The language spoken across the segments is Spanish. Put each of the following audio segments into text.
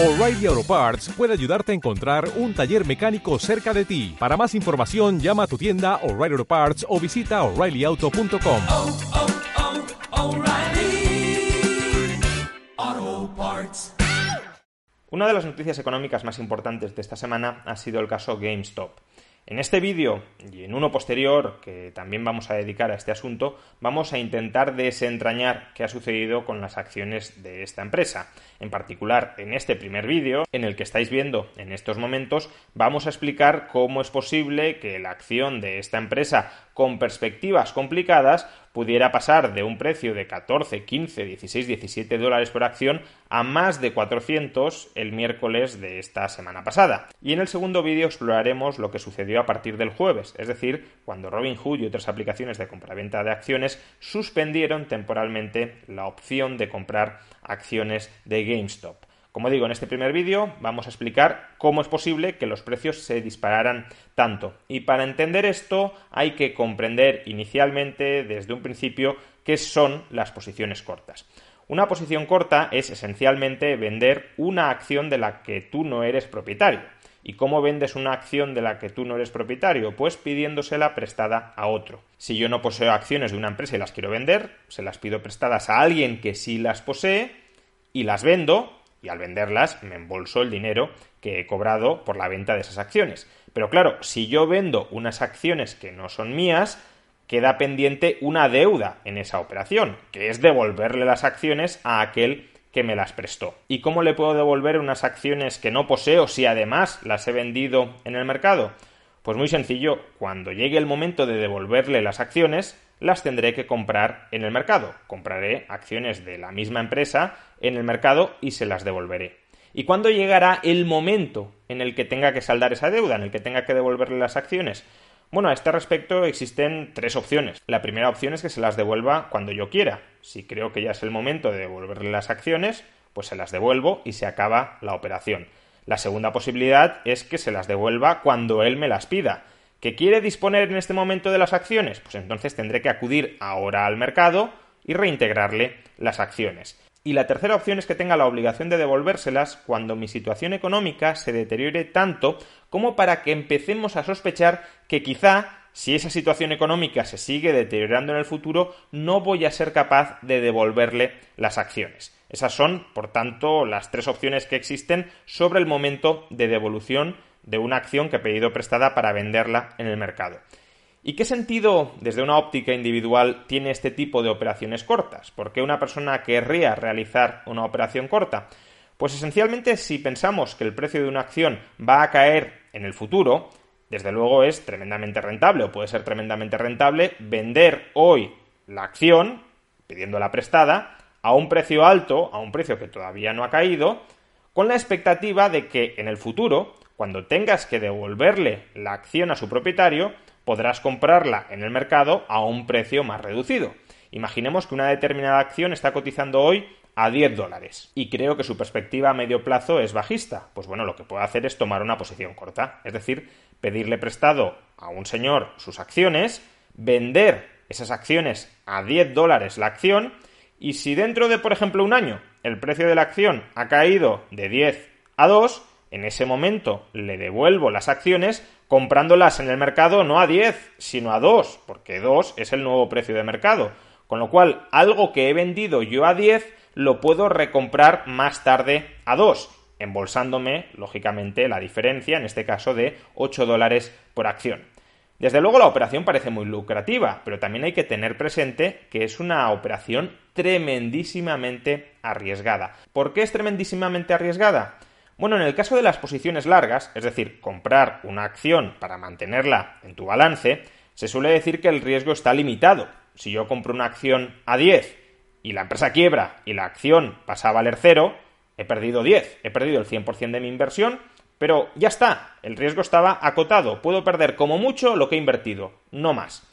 O'Reilly Auto Parts puede ayudarte a encontrar un taller mecánico cerca de ti. Para más información, llama a tu tienda O'Reilly Auto Parts o visita oreillyauto.com. oh, oh, O'Reilly Auto Parts. Una de las noticias económicas más importantes de esta semana ha sido el caso GameStop. En este vídeo y en uno posterior, que también vamos a dedicar a este asunto, vamos a intentar desentrañar qué ha sucedido con las acciones de esta empresa. En particular, en este primer vídeo, en el que estáis viendo en estos momentos, vamos a explicar cómo es posible que la acción de esta empresa con perspectivas complicadas pudiera pasar de un precio de 14, 15, 16, 17 dólares por acción a más de 400 el miércoles de esta semana pasada. Y en el segundo vídeo exploraremos lo que sucedió a partir del jueves, es decir, cuando Robinhood y otras aplicaciones de compraventa de acciones suspendieron temporalmente la opción de comprar acciones de GameStop. Como digo, en este primer vídeo vamos a explicar cómo es posible que los precios se dispararan tanto. Y para entender esto hay que comprender inicialmente, desde un principio, qué son las posiciones cortas. Una posición corta es esencialmente vender una acción de la que tú no eres propietario. ¿Y cómo vendes una acción de la que tú no eres propietario? Pues pidiéndosela prestada a otro. Si yo no poseo acciones de una empresa y las quiero vender, se las pido prestadas a alguien que sí las posee y las vendo y al venderlas me embolso el dinero que he cobrado por la venta de esas acciones. Pero claro, si yo vendo unas acciones que no son mías, queda pendiente una deuda en esa operación, que es devolverle las acciones a aquel que me las prestó. ¿Y cómo le puedo devolver unas acciones que no poseo si además las he vendido en el mercado? Pues muy sencillo, cuando llegue el momento de devolverle las acciones, las tendré que comprar en el mercado. Compraré acciones de la misma empresa en el mercado y se las devolveré. ¿Y cuándo llegará el momento en el que tenga que saldar esa deuda, en el que tenga que devolverle las acciones? Bueno, a este respecto existen tres opciones. La primera opción es que se las devuelva cuando yo quiera. Si creo que ya es el momento de devolverle las acciones, pues se las devuelvo y se acaba la operación. La segunda posibilidad es que se las devuelva cuando él me las pida. ¿Que quiere disponer en este momento de las acciones? Pues entonces tendré que acudir ahora al mercado y reintegrarle las acciones. Y la tercera opción es que tenga la obligación de devolvérselas cuando mi situación económica se deteriore tanto como para que empecemos a sospechar que quizá si esa situación económica se sigue deteriorando en el futuro, no voy a ser capaz de devolverle las acciones. Esas son, por tanto, las tres opciones que existen sobre el momento de devolución de una acción que he pedido prestada para venderla en el mercado. ¿Y qué sentido, desde una óptica individual, tiene este tipo de operaciones cortas? ¿Por qué una persona querría realizar una operación corta? Pues esencialmente si pensamos que el precio de una acción va a caer en el futuro, desde luego es tremendamente rentable o puede ser tremendamente rentable vender hoy la acción, pidiéndola prestada, a un precio alto, a un precio que todavía no ha caído, con la expectativa de que en el futuro, cuando tengas que devolverle la acción a su propietario, podrás comprarla en el mercado a un precio más reducido. Imaginemos que una determinada acción está cotizando hoy a 10 dólares y creo que su perspectiva a medio plazo es bajista. Pues bueno, lo que puedo hacer es tomar una posición corta, es decir, pedirle prestado a un señor sus acciones, vender esas acciones a 10 dólares la acción y si dentro de, por ejemplo, un año el precio de la acción ha caído de 10 a 2, en ese momento le devuelvo las acciones comprándolas en el mercado no a 10, sino a 2, porque 2 es el nuevo precio de mercado. Con lo cual, algo que he vendido yo a 10 lo puedo recomprar más tarde a 2, embolsándome, lógicamente, la diferencia, en este caso, de 8 dólares por acción. Desde luego la operación parece muy lucrativa, pero también hay que tener presente que es una operación tremendísimamente arriesgada. ¿Por qué es tremendísimamente arriesgada? Bueno, en el caso de las posiciones largas, es decir, comprar una acción para mantenerla en tu balance, se suele decir que el riesgo está limitado. Si yo compro una acción a 10 y la empresa quiebra y la acción pasa a valer 0, he perdido 10, he perdido el 100% de mi inversión, pero ya está, el riesgo estaba acotado, puedo perder como mucho lo que he invertido, no más.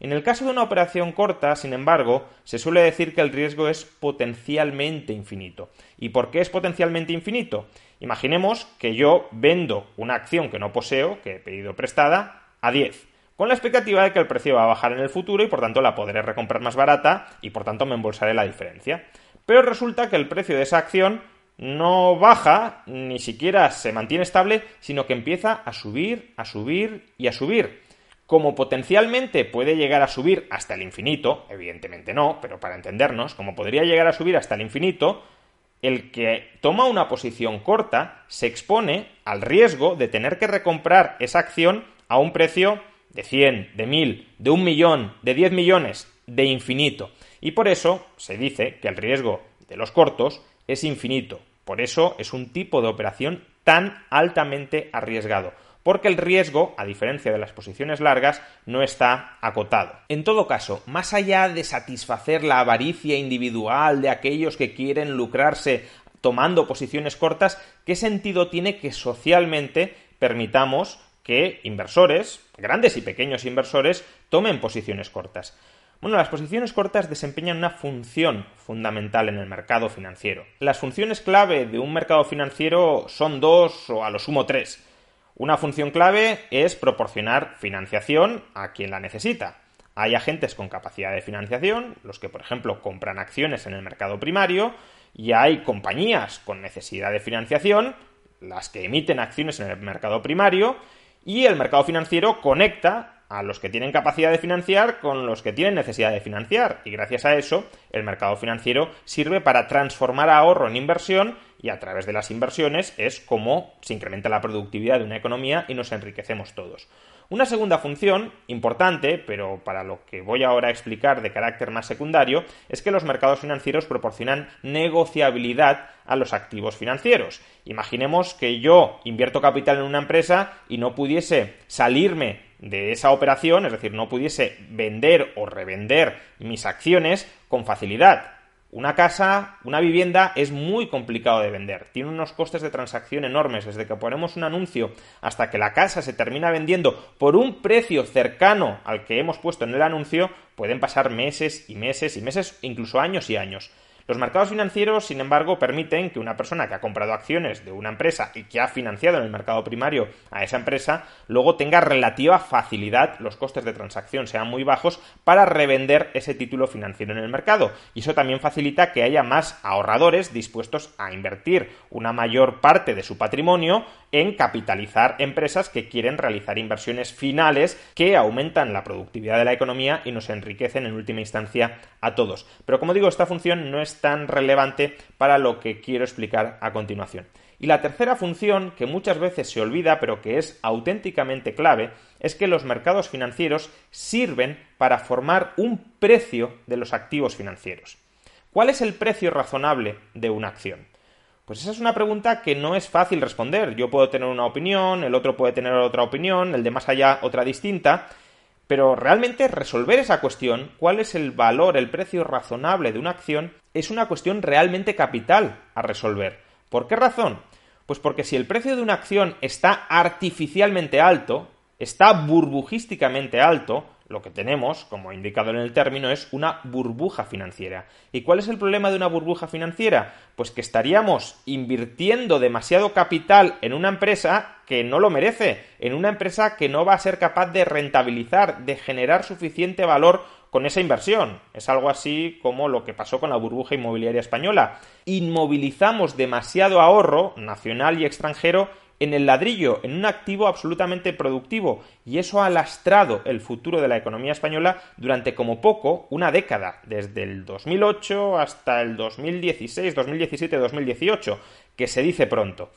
En el caso de una operación corta, sin embargo, se suele decir que el riesgo es potencialmente infinito. ¿Y por qué es potencialmente infinito? Imaginemos que yo vendo una acción que no poseo, que he pedido prestada, a 10, con la expectativa de que el precio va a bajar en el futuro y por tanto la podré recomprar más barata y por tanto me embolsaré la diferencia. Pero resulta que el precio de esa acción no baja, ni siquiera se mantiene estable, sino que empieza a subir, a subir y a subir. Como potencialmente puede llegar a subir hasta el infinito, evidentemente no, pero para entendernos, como podría llegar a subir hasta el infinito, el que toma una posición corta se expone al riesgo de tener que recomprar esa acción a un precio de 100, de 1000, de un millón, de 10 millones, de infinito. Y por eso se dice que el riesgo de los cortos es infinito. Por eso es un tipo de operación tan altamente arriesgado. Porque el riesgo, a diferencia de las posiciones largas, no está acotado. En todo caso, más allá de satisfacer la avaricia individual de aquellos que quieren lucrarse tomando posiciones cortas, ¿qué sentido tiene que socialmente permitamos que inversores, grandes y pequeños inversores, tomen posiciones cortas? Bueno, las posiciones cortas desempeñan una función fundamental en el mercado financiero. Las funciones clave de un mercado financiero son dos o a lo sumo tres. Una función clave es proporcionar financiación a quien la necesita. Hay agentes con capacidad de financiación, los que por ejemplo compran acciones en el mercado primario, y hay compañías con necesidad de financiación, las que emiten acciones en el mercado primario, y el mercado financiero conecta a los que tienen capacidad de financiar con los que tienen necesidad de financiar. Y gracias a eso, el mercado financiero sirve para transformar ahorro en inversión y a través de las inversiones es como se incrementa la productividad de una economía y nos enriquecemos todos. Una segunda función, importante, pero para lo que voy ahora a explicar de carácter más secundario, es que los mercados financieros proporcionan negociabilidad a los activos financieros. Imaginemos que yo invierto capital en una empresa y no pudiese salirme de esa operación, es decir, no pudiese vender o revender mis acciones con facilidad. Una casa, una vivienda es muy complicado de vender. Tiene unos costes de transacción enormes. Desde que ponemos un anuncio hasta que la casa se termina vendiendo por un precio cercano al que hemos puesto en el anuncio, pueden pasar meses y meses y meses, incluso años y años. Los mercados financieros, sin embargo, permiten que una persona que ha comprado acciones de una empresa y que ha financiado en el mercado primario a esa empresa, luego tenga relativa facilidad, los costes de transacción sean muy bajos, para revender ese título financiero en el mercado. Y eso también facilita que haya más ahorradores dispuestos a invertir una mayor parte de su patrimonio en capitalizar empresas que quieren realizar inversiones finales que aumentan la productividad de la economía y nos enriquecen en última instancia a todos. Pero como digo, esta función no es tan relevante para lo que quiero explicar a continuación. Y la tercera función, que muchas veces se olvida, pero que es auténticamente clave, es que los mercados financieros sirven para formar un precio de los activos financieros. ¿Cuál es el precio razonable de una acción? Pues esa es una pregunta que no es fácil responder. Yo puedo tener una opinión, el otro puede tener otra opinión, el de más allá otra distinta, pero realmente resolver esa cuestión, cuál es el valor, el precio razonable de una acción, es una cuestión realmente capital a resolver. ¿Por qué razón? Pues porque si el precio de una acción está artificialmente alto, está burbujísticamente alto, lo que tenemos, como indicado en el término, es una burbuja financiera. ¿Y cuál es el problema de una burbuja financiera? Pues que estaríamos invirtiendo demasiado capital en una empresa que no lo merece, en una empresa que no va a ser capaz de rentabilizar, de generar suficiente valor con esa inversión. Es algo así como lo que pasó con la burbuja inmobiliaria española. Inmovilizamos demasiado ahorro, nacional y extranjero, en el ladrillo, en un activo absolutamente productivo, y eso ha lastrado el futuro de la economía española durante como poco una década, desde el 2008 hasta el 2016, 2017, 2018, que se dice pronto.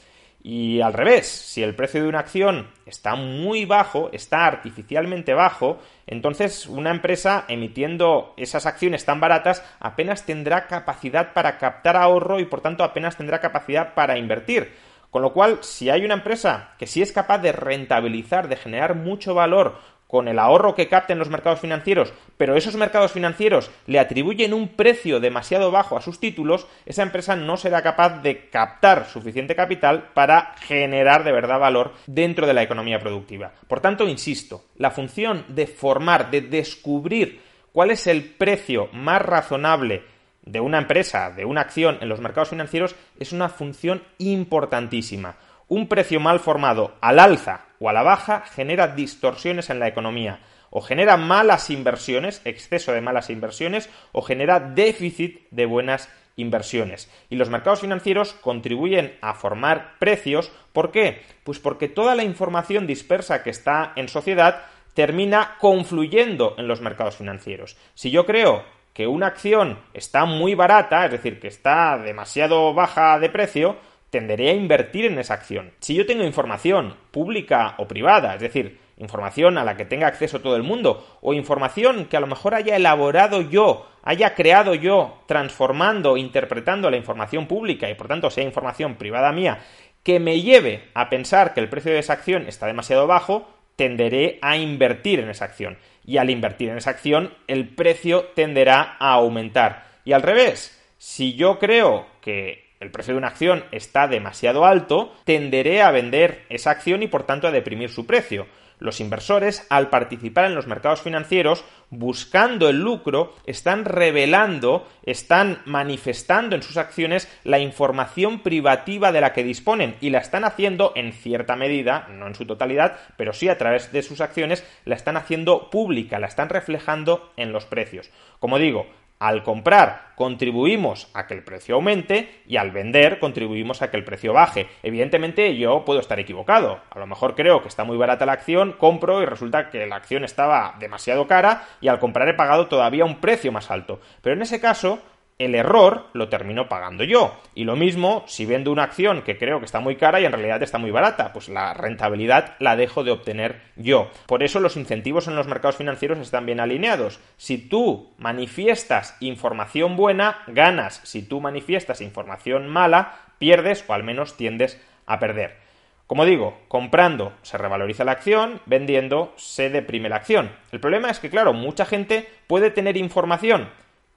Y al revés, si el precio de una acción está muy bajo, está artificialmente bajo, entonces una empresa emitiendo esas acciones tan baratas apenas tendrá capacidad para captar ahorro y por tanto apenas tendrá capacidad para invertir. Con lo cual, si hay una empresa que sí es capaz de rentabilizar, de generar mucho valor con el ahorro que capta en los mercados financieros, pero esos mercados financieros le atribuyen un precio demasiado bajo a sus títulos, esa empresa no será capaz de captar suficiente capital para generar de verdad valor dentro de la economía productiva. Por tanto, insisto, la función de formar, de descubrir cuál es el precio más razonable de una empresa, de una acción en los mercados financieros es una función importantísima. Un precio mal formado al alza o a la baja genera distorsiones en la economía, o genera malas inversiones, exceso de malas inversiones, o genera déficit de buenas inversiones. Y los mercados financieros contribuyen a formar precios. ¿Por qué? Pues porque toda la información dispersa que está en sociedad termina confluyendo en los mercados financieros. Si yo creo que una acción está muy barata, es decir, que está demasiado baja de precio, tenderé a invertir en esa acción. Si yo tengo información pública o privada, es decir, información a la que tenga acceso todo el mundo, o información que a lo mejor haya elaborado yo, haya creado yo, transformando, interpretando la información pública y por tanto sea información privada mía, que me lleve a pensar que el precio de esa acción está demasiado bajo, tenderé a invertir en esa acción. Y al invertir en esa acción, el precio tenderá a aumentar. Y al revés, si yo creo que el precio de una acción está demasiado alto, tenderé a vender esa acción y por tanto a deprimir su precio. Los inversores, al participar en los mercados financieros, buscando el lucro, están revelando, están manifestando en sus acciones la información privativa de la que disponen y la están haciendo en cierta medida, no en su totalidad, pero sí a través de sus acciones, la están haciendo pública, la están reflejando en los precios. Como digo, al comprar contribuimos a que el precio aumente y al vender contribuimos a que el precio baje. Evidentemente yo puedo estar equivocado. A lo mejor creo que está muy barata la acción, compro y resulta que la acción estaba demasiado cara y al comprar he pagado todavía un precio más alto. Pero en ese caso el error lo termino pagando yo. Y lo mismo si vendo una acción que creo que está muy cara y en realidad está muy barata, pues la rentabilidad la dejo de obtener yo. Por eso los incentivos en los mercados financieros están bien alineados. Si tú manifiestas información buena, ganas. Si tú manifiestas información mala, pierdes o al menos tiendes a perder. Como digo, comprando se revaloriza la acción, vendiendo se deprime la acción. El problema es que, claro, mucha gente puede tener información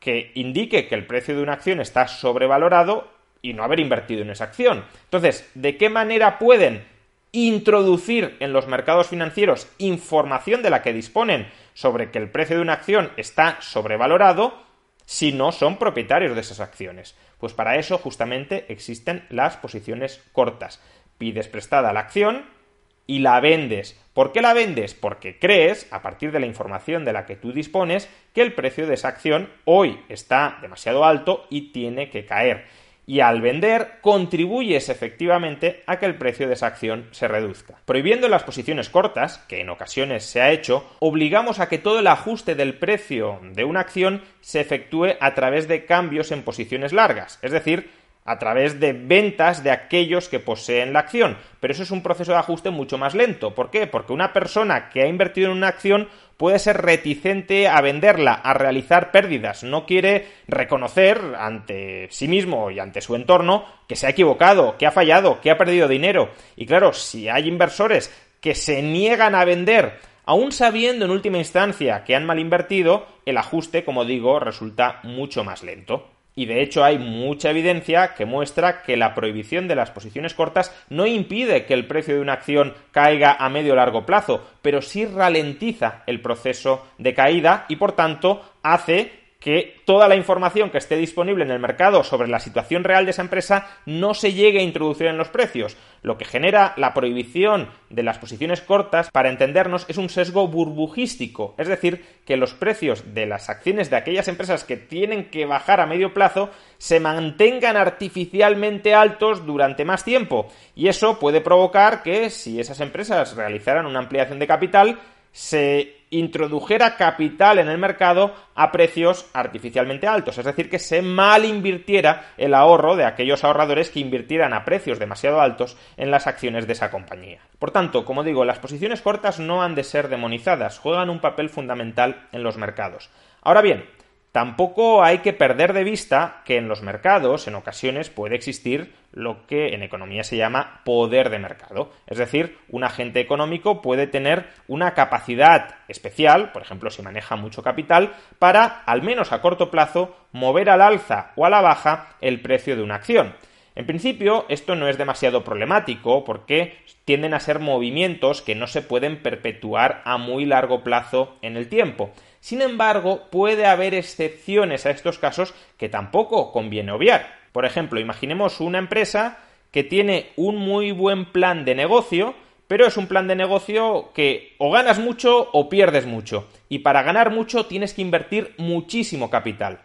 que indique que el precio de una acción está sobrevalorado y no haber invertido en esa acción. Entonces, ¿de qué manera pueden introducir en los mercados financieros información de la que disponen sobre que el precio de una acción está sobrevalorado si no son propietarios de esas acciones? Pues para eso justamente existen las posiciones cortas. Pides prestada la acción y la vendes ¿Por qué la vendes? Porque crees, a partir de la información de la que tú dispones, que el precio de esa acción hoy está demasiado alto y tiene que caer. Y al vender contribuyes efectivamente a que el precio de esa acción se reduzca. Prohibiendo las posiciones cortas, que en ocasiones se ha hecho, obligamos a que todo el ajuste del precio de una acción se efectúe a través de cambios en posiciones largas, es decir, a través de ventas de aquellos que poseen la acción. Pero eso es un proceso de ajuste mucho más lento. ¿Por qué? Porque una persona que ha invertido en una acción puede ser reticente a venderla, a realizar pérdidas. No quiere reconocer ante sí mismo y ante su entorno que se ha equivocado, que ha fallado, que ha perdido dinero. Y claro, si hay inversores que se niegan a vender, aún sabiendo en última instancia que han mal invertido, el ajuste, como digo, resulta mucho más lento. Y de hecho hay mucha evidencia que muestra que la prohibición de las posiciones cortas no impide que el precio de una acción caiga a medio o largo plazo, pero sí ralentiza el proceso de caída y por tanto hace que toda la información que esté disponible en el mercado sobre la situación real de esa empresa no se llegue a introducir en los precios. Lo que genera la prohibición de las posiciones cortas, para entendernos, es un sesgo burbujístico, es decir, que los precios de las acciones de aquellas empresas que tienen que bajar a medio plazo se mantengan artificialmente altos durante más tiempo. Y eso puede provocar que si esas empresas realizaran una ampliación de capital, se introdujera capital en el mercado a precios artificialmente altos, es decir, que se mal invirtiera el ahorro de aquellos ahorradores que invirtieran a precios demasiado altos en las acciones de esa compañía. Por tanto, como digo, las posiciones cortas no han de ser demonizadas, juegan un papel fundamental en los mercados. Ahora bien, Tampoco hay que perder de vista que en los mercados, en ocasiones, puede existir lo que en economía se llama poder de mercado. Es decir, un agente económico puede tener una capacidad especial, por ejemplo, si maneja mucho capital, para, al menos a corto plazo, mover al alza o a la baja el precio de una acción. En principio, esto no es demasiado problemático porque tienden a ser movimientos que no se pueden perpetuar a muy largo plazo en el tiempo. Sin embargo, puede haber excepciones a estos casos que tampoco conviene obviar. Por ejemplo, imaginemos una empresa que tiene un muy buen plan de negocio, pero es un plan de negocio que o ganas mucho o pierdes mucho. Y para ganar mucho tienes que invertir muchísimo capital.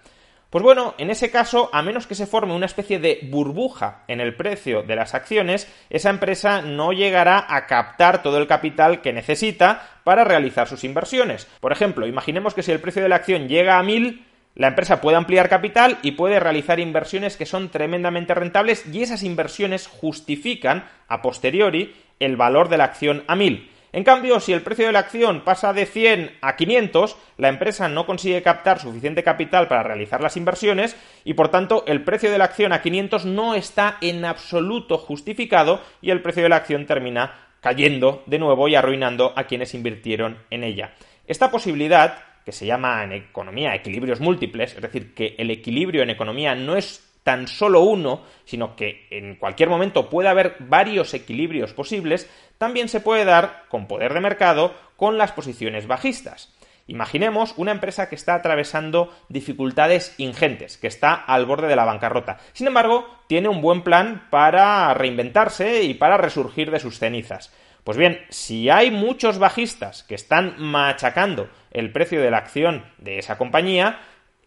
Pues bueno, en ese caso, a menos que se forme una especie de burbuja en el precio de las acciones, esa empresa no llegará a captar todo el capital que necesita para realizar sus inversiones. Por ejemplo, imaginemos que si el precio de la acción llega a 1000, la empresa puede ampliar capital y puede realizar inversiones que son tremendamente rentables y esas inversiones justifican a posteriori el valor de la acción a 1000. En cambio, si el precio de la acción pasa de 100 a 500, la empresa no consigue captar suficiente capital para realizar las inversiones y por tanto el precio de la acción a 500 no está en absoluto justificado y el precio de la acción termina cayendo de nuevo y arruinando a quienes invirtieron en ella. Esta posibilidad, que se llama en economía equilibrios múltiples, es decir, que el equilibrio en economía no es tan solo uno, sino que en cualquier momento puede haber varios equilibrios posibles, también se puede dar con poder de mercado con las posiciones bajistas. Imaginemos una empresa que está atravesando dificultades ingentes, que está al borde de la bancarrota. Sin embargo, tiene un buen plan para reinventarse y para resurgir de sus cenizas. Pues bien, si hay muchos bajistas que están machacando el precio de la acción de esa compañía,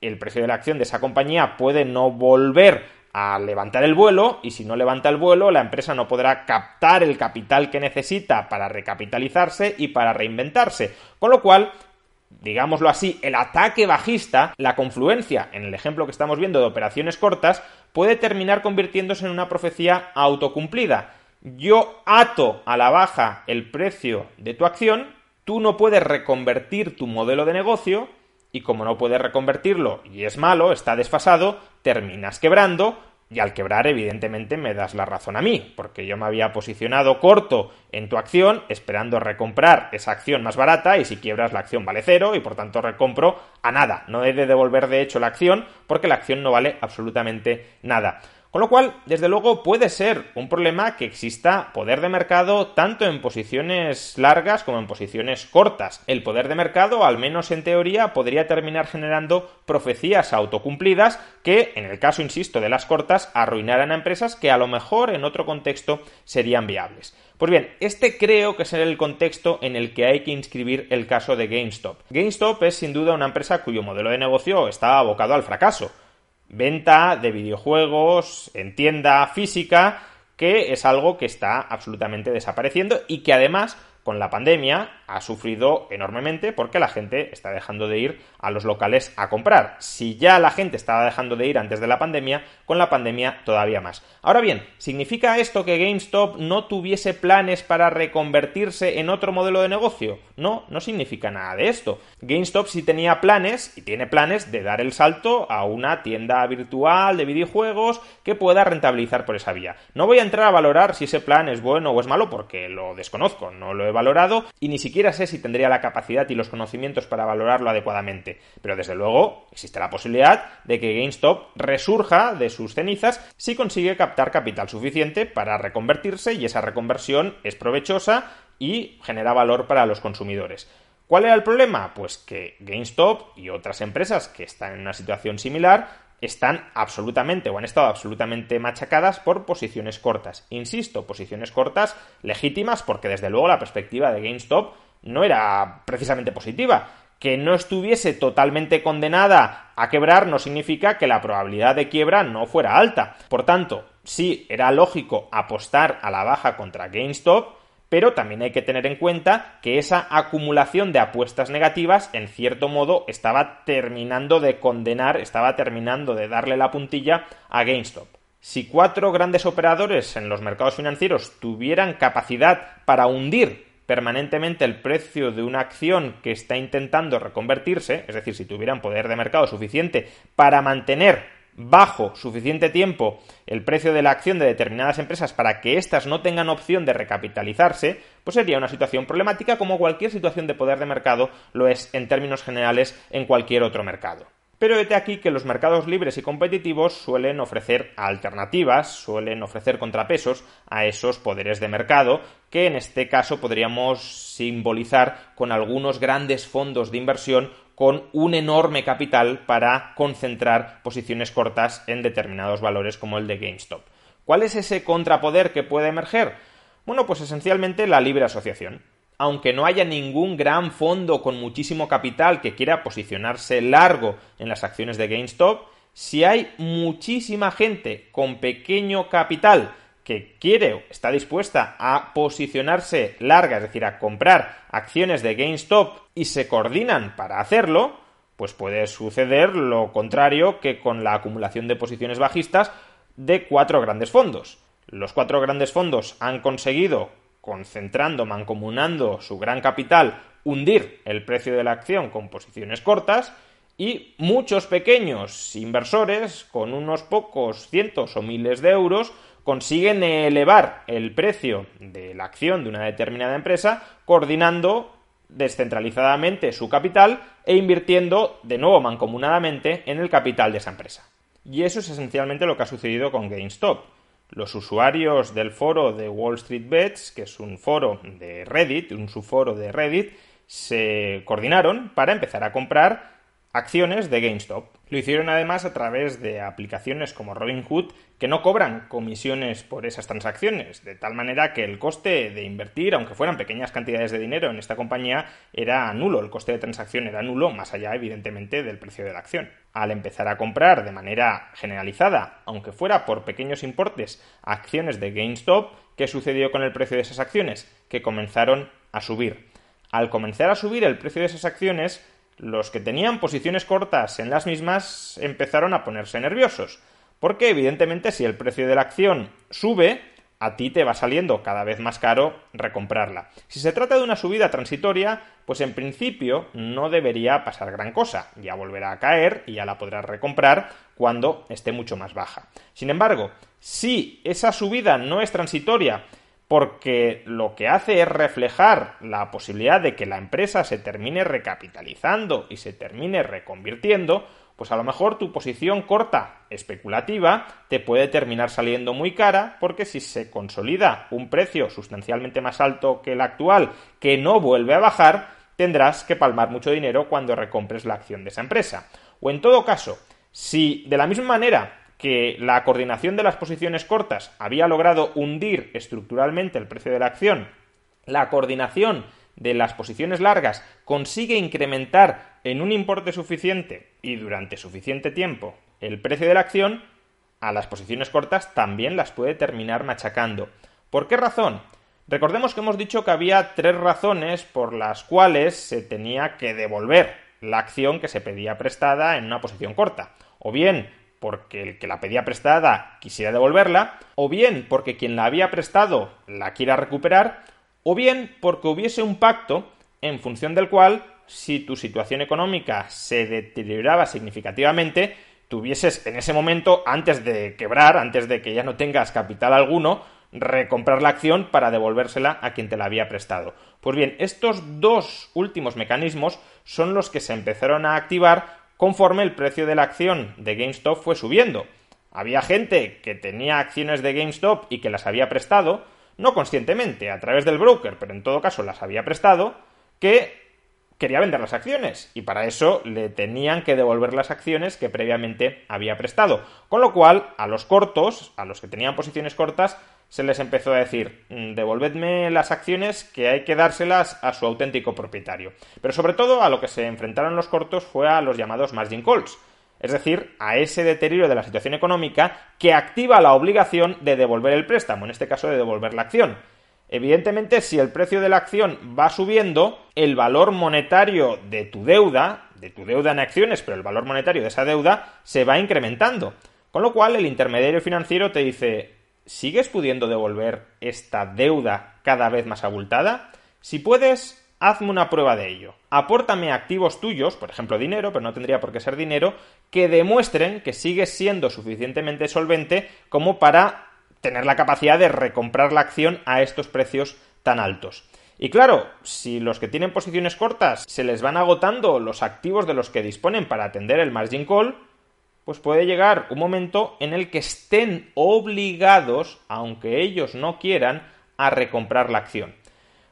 el precio de la acción de esa compañía puede no volver a levantar el vuelo y si no levanta el vuelo la empresa no podrá captar el capital que necesita para recapitalizarse y para reinventarse. Con lo cual, digámoslo así, el ataque bajista, la confluencia en el ejemplo que estamos viendo de operaciones cortas, puede terminar convirtiéndose en una profecía autocumplida. Yo ato a la baja el precio de tu acción, tú no puedes reconvertir tu modelo de negocio, y como no puedes reconvertirlo y es malo, está desfasado, terminas quebrando y al quebrar evidentemente me das la razón a mí, porque yo me había posicionado corto en tu acción esperando recomprar esa acción más barata y si quiebras la acción vale cero y por tanto recompro a nada, no he de devolver de hecho la acción porque la acción no vale absolutamente nada. Con lo cual, desde luego, puede ser un problema que exista poder de mercado tanto en posiciones largas como en posiciones cortas. El poder de mercado, al menos en teoría, podría terminar generando profecías autocumplidas que, en el caso, insisto, de las cortas, arruinaran a empresas que a lo mejor en otro contexto serían viables. Pues bien, este creo que es el contexto en el que hay que inscribir el caso de GameStop. GameStop es sin duda una empresa cuyo modelo de negocio está abocado al fracaso venta de videojuegos en tienda física, que es algo que está absolutamente desapareciendo y que además con la pandemia ha sufrido enormemente porque la gente está dejando de ir a los locales a comprar. Si ya la gente estaba dejando de ir antes de la pandemia, con la pandemia todavía más. Ahora bien, ¿significa esto que GameStop no tuviese planes para reconvertirse en otro modelo de negocio? No, no significa nada de esto. GameStop sí tenía planes y tiene planes de dar el salto a una tienda virtual de videojuegos que pueda rentabilizar por esa vía. No voy a entrar a valorar si ese plan es bueno o es malo porque lo desconozco, no lo he valorado y ni siquiera sé si tendría la capacidad y los conocimientos para valorarlo adecuadamente. Pero desde luego existe la posibilidad de que GameStop resurja de sus cenizas si consigue captar capital suficiente para reconvertirse y esa reconversión es provechosa y genera valor para los consumidores. ¿Cuál era el problema? Pues que GameStop y otras empresas que están en una situación similar están absolutamente o han estado absolutamente machacadas por posiciones cortas. Insisto, posiciones cortas legítimas porque desde luego la perspectiva de GameStop no era precisamente positiva. Que no estuviese totalmente condenada a quebrar no significa que la probabilidad de quiebra no fuera alta. Por tanto, sí era lógico apostar a la baja contra GameStop, pero también hay que tener en cuenta que esa acumulación de apuestas negativas, en cierto modo, estaba terminando de condenar, estaba terminando de darle la puntilla a GameStop. Si cuatro grandes operadores en los mercados financieros tuvieran capacidad para hundir permanentemente el precio de una acción que está intentando reconvertirse, es decir, si tuvieran poder de mercado suficiente para mantener bajo suficiente tiempo el precio de la acción de determinadas empresas para que éstas no tengan opción de recapitalizarse, pues sería una situación problemática como cualquier situación de poder de mercado lo es en términos generales en cualquier otro mercado. Pero vete aquí que los mercados libres y competitivos suelen ofrecer alternativas, suelen ofrecer contrapesos a esos poderes de mercado, que en este caso podríamos simbolizar con algunos grandes fondos de inversión con un enorme capital para concentrar posiciones cortas en determinados valores como el de GameStop. ¿Cuál es ese contrapoder que puede emerger? Bueno, pues esencialmente la libre asociación aunque no haya ningún gran fondo con muchísimo capital que quiera posicionarse largo en las acciones de GameStop, si hay muchísima gente con pequeño capital que quiere está dispuesta a posicionarse larga, es decir, a comprar acciones de GameStop y se coordinan para hacerlo, pues puede suceder lo contrario que con la acumulación de posiciones bajistas de cuatro grandes fondos. Los cuatro grandes fondos han conseguido, concentrando, mancomunando su gran capital, hundir el precio de la acción con posiciones cortas, y muchos pequeños inversores, con unos pocos cientos o miles de euros, consiguen elevar el precio de la acción de una determinada empresa, coordinando descentralizadamente su capital e invirtiendo de nuevo mancomunadamente en el capital de esa empresa. Y eso es esencialmente lo que ha sucedido con GameStop. Los usuarios del foro de Wall Street Bets, que es un foro de Reddit, un subforo de Reddit, se coordinaron para empezar a comprar acciones de GameStop. Lo hicieron además a través de aplicaciones como Robinhood que no cobran comisiones por esas transacciones, de tal manera que el coste de invertir, aunque fueran pequeñas cantidades de dinero en esta compañía, era nulo, el coste de transacción era nulo, más allá evidentemente del precio de la acción. Al empezar a comprar de manera generalizada, aunque fuera por pequeños importes, acciones de GameStop, ¿qué sucedió con el precio de esas acciones? Que comenzaron a subir. Al comenzar a subir el precio de esas acciones, los que tenían posiciones cortas en las mismas empezaron a ponerse nerviosos. Porque evidentemente si el precio de la acción sube, a ti te va saliendo cada vez más caro recomprarla. Si se trata de una subida transitoria, pues en principio no debería pasar gran cosa. Ya volverá a caer y ya la podrás recomprar cuando esté mucho más baja. Sin embargo, si esa subida no es transitoria porque lo que hace es reflejar la posibilidad de que la empresa se termine recapitalizando y se termine reconvirtiendo, pues a lo mejor tu posición corta especulativa te puede terminar saliendo muy cara porque si se consolida un precio sustancialmente más alto que el actual que no vuelve a bajar, tendrás que palmar mucho dinero cuando recompres la acción de esa empresa. O en todo caso, si de la misma manera que la coordinación de las posiciones cortas había logrado hundir estructuralmente el precio de la acción, la coordinación de las posiciones largas consigue incrementar en un importe suficiente y durante suficiente tiempo el precio de la acción, a las posiciones cortas también las puede terminar machacando. ¿Por qué razón? Recordemos que hemos dicho que había tres razones por las cuales se tenía que devolver la acción que se pedía prestada en una posición corta. O bien porque el que la pedía prestada quisiera devolverla, o bien porque quien la había prestado la quiera recuperar, o bien porque hubiese un pacto en función del cual, si tu situación económica se deterioraba significativamente, tuvieses en ese momento, antes de quebrar, antes de que ya no tengas capital alguno, recomprar la acción para devolvérsela a quien te la había prestado. Pues bien, estos dos últimos mecanismos son los que se empezaron a activar conforme el precio de la acción de GameStop fue subiendo. Había gente que tenía acciones de GameStop y que las había prestado, no conscientemente, a través del broker, pero en todo caso las había prestado, que quería vender las acciones y para eso le tenían que devolver las acciones que previamente había prestado. Con lo cual, a los cortos, a los que tenían posiciones cortas, se les empezó a decir, mm, devolvedme las acciones que hay que dárselas a su auténtico propietario. Pero sobre todo a lo que se enfrentaron los cortos fue a los llamados margin calls, es decir, a ese deterioro de la situación económica que activa la obligación de devolver el préstamo, en este caso de devolver la acción. Evidentemente, si el precio de la acción va subiendo, el valor monetario de tu deuda, de tu deuda en acciones, pero el valor monetario de esa deuda, se va incrementando. Con lo cual, el intermediario financiero te dice, ¿Sigues pudiendo devolver esta deuda cada vez más abultada? Si puedes, hazme una prueba de ello. Apórtame activos tuyos, por ejemplo dinero, pero no tendría por qué ser dinero, que demuestren que sigues siendo suficientemente solvente como para tener la capacidad de recomprar la acción a estos precios tan altos. Y claro, si los que tienen posiciones cortas se les van agotando los activos de los que disponen para atender el margin call, pues puede llegar un momento en el que estén obligados, aunque ellos no quieran, a recomprar la acción.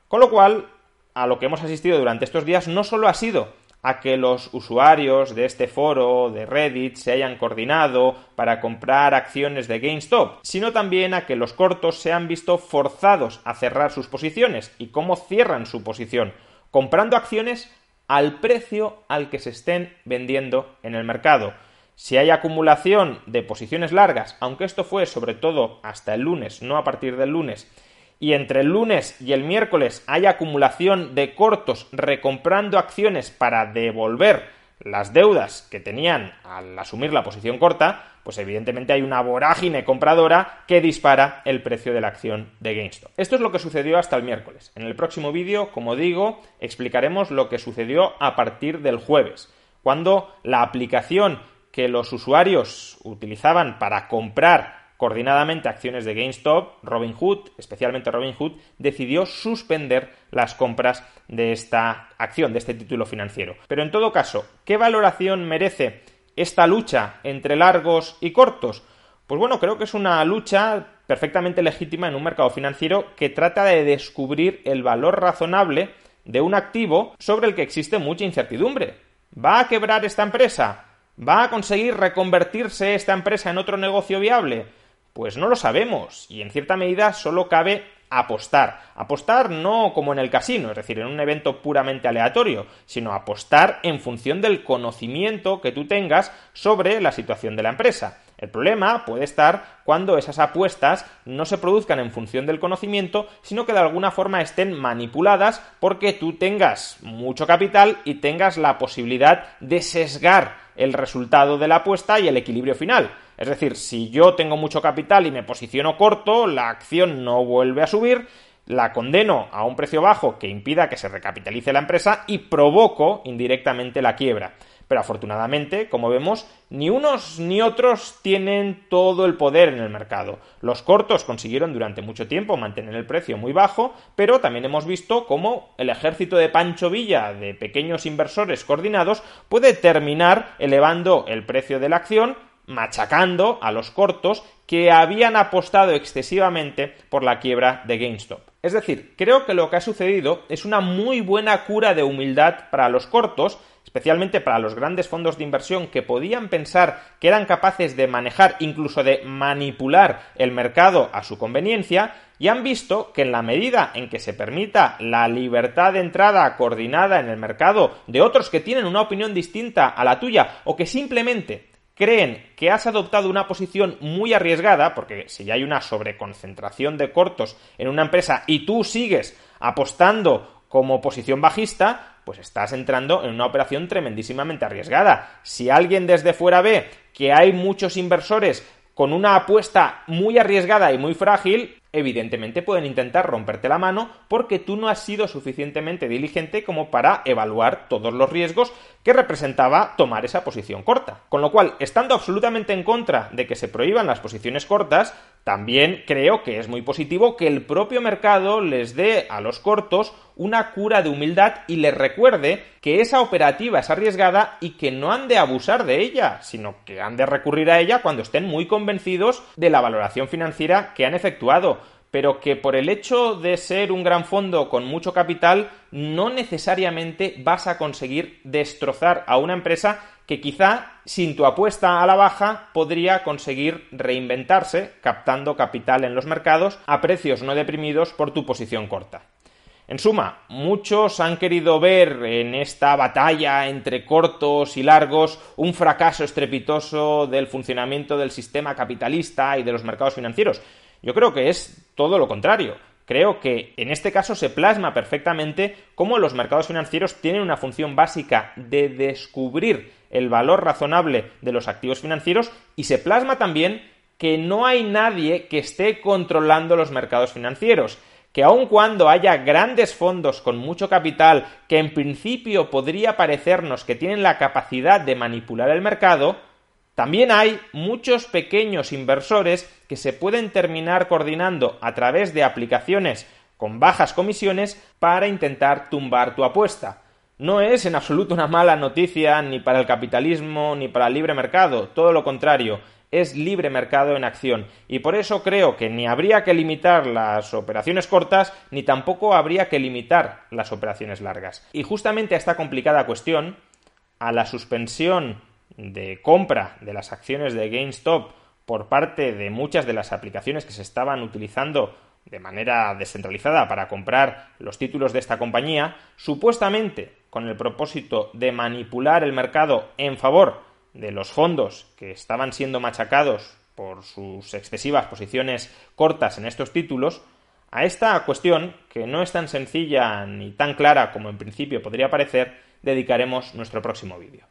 Con lo cual, a lo que hemos asistido durante estos días no solo ha sido a que los usuarios de este foro de Reddit se hayan coordinado para comprar acciones de GameStop, sino también a que los cortos se han visto forzados a cerrar sus posiciones. ¿Y cómo cierran su posición? Comprando acciones al precio al que se estén vendiendo en el mercado si hay acumulación de posiciones largas, aunque esto fue sobre todo hasta el lunes, no a partir del lunes, y entre el lunes y el miércoles hay acumulación de cortos recomprando acciones para devolver las deudas que tenían al asumir la posición corta, pues evidentemente hay una vorágine compradora que dispara el precio de la acción de GameStop. Esto es lo que sucedió hasta el miércoles. En el próximo vídeo, como digo, explicaremos lo que sucedió a partir del jueves, cuando la aplicación que los usuarios utilizaban para comprar coordinadamente acciones de GameStop, Robinhood, especialmente Robinhood, decidió suspender las compras de esta acción, de este título financiero. Pero en todo caso, ¿qué valoración merece esta lucha entre largos y cortos? Pues bueno, creo que es una lucha perfectamente legítima en un mercado financiero que trata de descubrir el valor razonable de un activo sobre el que existe mucha incertidumbre. ¿Va a quebrar esta empresa? ¿Va a conseguir reconvertirse esta empresa en otro negocio viable? Pues no lo sabemos y en cierta medida solo cabe apostar. Apostar no como en el casino, es decir, en un evento puramente aleatorio, sino apostar en función del conocimiento que tú tengas sobre la situación de la empresa. El problema puede estar cuando esas apuestas no se produzcan en función del conocimiento, sino que de alguna forma estén manipuladas porque tú tengas mucho capital y tengas la posibilidad de sesgar el resultado de la apuesta y el equilibrio final. Es decir, si yo tengo mucho capital y me posiciono corto, la acción no vuelve a subir, la condeno a un precio bajo que impida que se recapitalice la empresa y provoco indirectamente la quiebra. Pero afortunadamente, como vemos, ni unos ni otros tienen todo el poder en el mercado. Los cortos consiguieron durante mucho tiempo mantener el precio muy bajo, pero también hemos visto cómo el ejército de Pancho Villa de pequeños inversores coordinados puede terminar elevando el precio de la acción machacando a los cortos que habían apostado excesivamente por la quiebra de GameStop. Es decir, creo que lo que ha sucedido es una muy buena cura de humildad para los cortos, especialmente para los grandes fondos de inversión que podían pensar que eran capaces de manejar, incluso de manipular el mercado a su conveniencia, y han visto que en la medida en que se permita la libertad de entrada coordinada en el mercado de otros que tienen una opinión distinta a la tuya o que simplemente creen que has adoptado una posición muy arriesgada, porque si ya hay una sobreconcentración de cortos en una empresa y tú sigues apostando como posición bajista, pues estás entrando en una operación tremendísimamente arriesgada. Si alguien desde fuera ve que hay muchos inversores con una apuesta muy arriesgada y muy frágil, evidentemente pueden intentar romperte la mano porque tú no has sido suficientemente diligente como para evaluar todos los riesgos que representaba tomar esa posición corta. Con lo cual, estando absolutamente en contra de que se prohíban las posiciones cortas, también creo que es muy positivo que el propio mercado les dé a los cortos una cura de humildad y les recuerde que esa operativa es arriesgada y que no han de abusar de ella, sino que han de recurrir a ella cuando estén muy convencidos de la valoración financiera que han efectuado pero que por el hecho de ser un gran fondo con mucho capital no necesariamente vas a conseguir destrozar a una empresa que quizá sin tu apuesta a la baja podría conseguir reinventarse captando capital en los mercados a precios no deprimidos por tu posición corta. En suma, muchos han querido ver en esta batalla entre cortos y largos un fracaso estrepitoso del funcionamiento del sistema capitalista y de los mercados financieros, yo creo que es todo lo contrario. Creo que en este caso se plasma perfectamente cómo los mercados financieros tienen una función básica de descubrir el valor razonable de los activos financieros y se plasma también que no hay nadie que esté controlando los mercados financieros que aun cuando haya grandes fondos con mucho capital que en principio podría parecernos que tienen la capacidad de manipular el mercado, también hay muchos pequeños inversores que se pueden terminar coordinando a través de aplicaciones con bajas comisiones para intentar tumbar tu apuesta. No es en absoluto una mala noticia ni para el capitalismo ni para el libre mercado, todo lo contrario, es libre mercado en acción y por eso creo que ni habría que limitar las operaciones cortas ni tampoco habría que limitar las operaciones largas. Y justamente a esta complicada cuestión, a la suspensión de compra de las acciones de GameStop por parte de muchas de las aplicaciones que se estaban utilizando de manera descentralizada para comprar los títulos de esta compañía, supuestamente con el propósito de manipular el mercado en favor de los fondos que estaban siendo machacados por sus excesivas posiciones cortas en estos títulos, a esta cuestión, que no es tan sencilla ni tan clara como en principio podría parecer, dedicaremos nuestro próximo vídeo.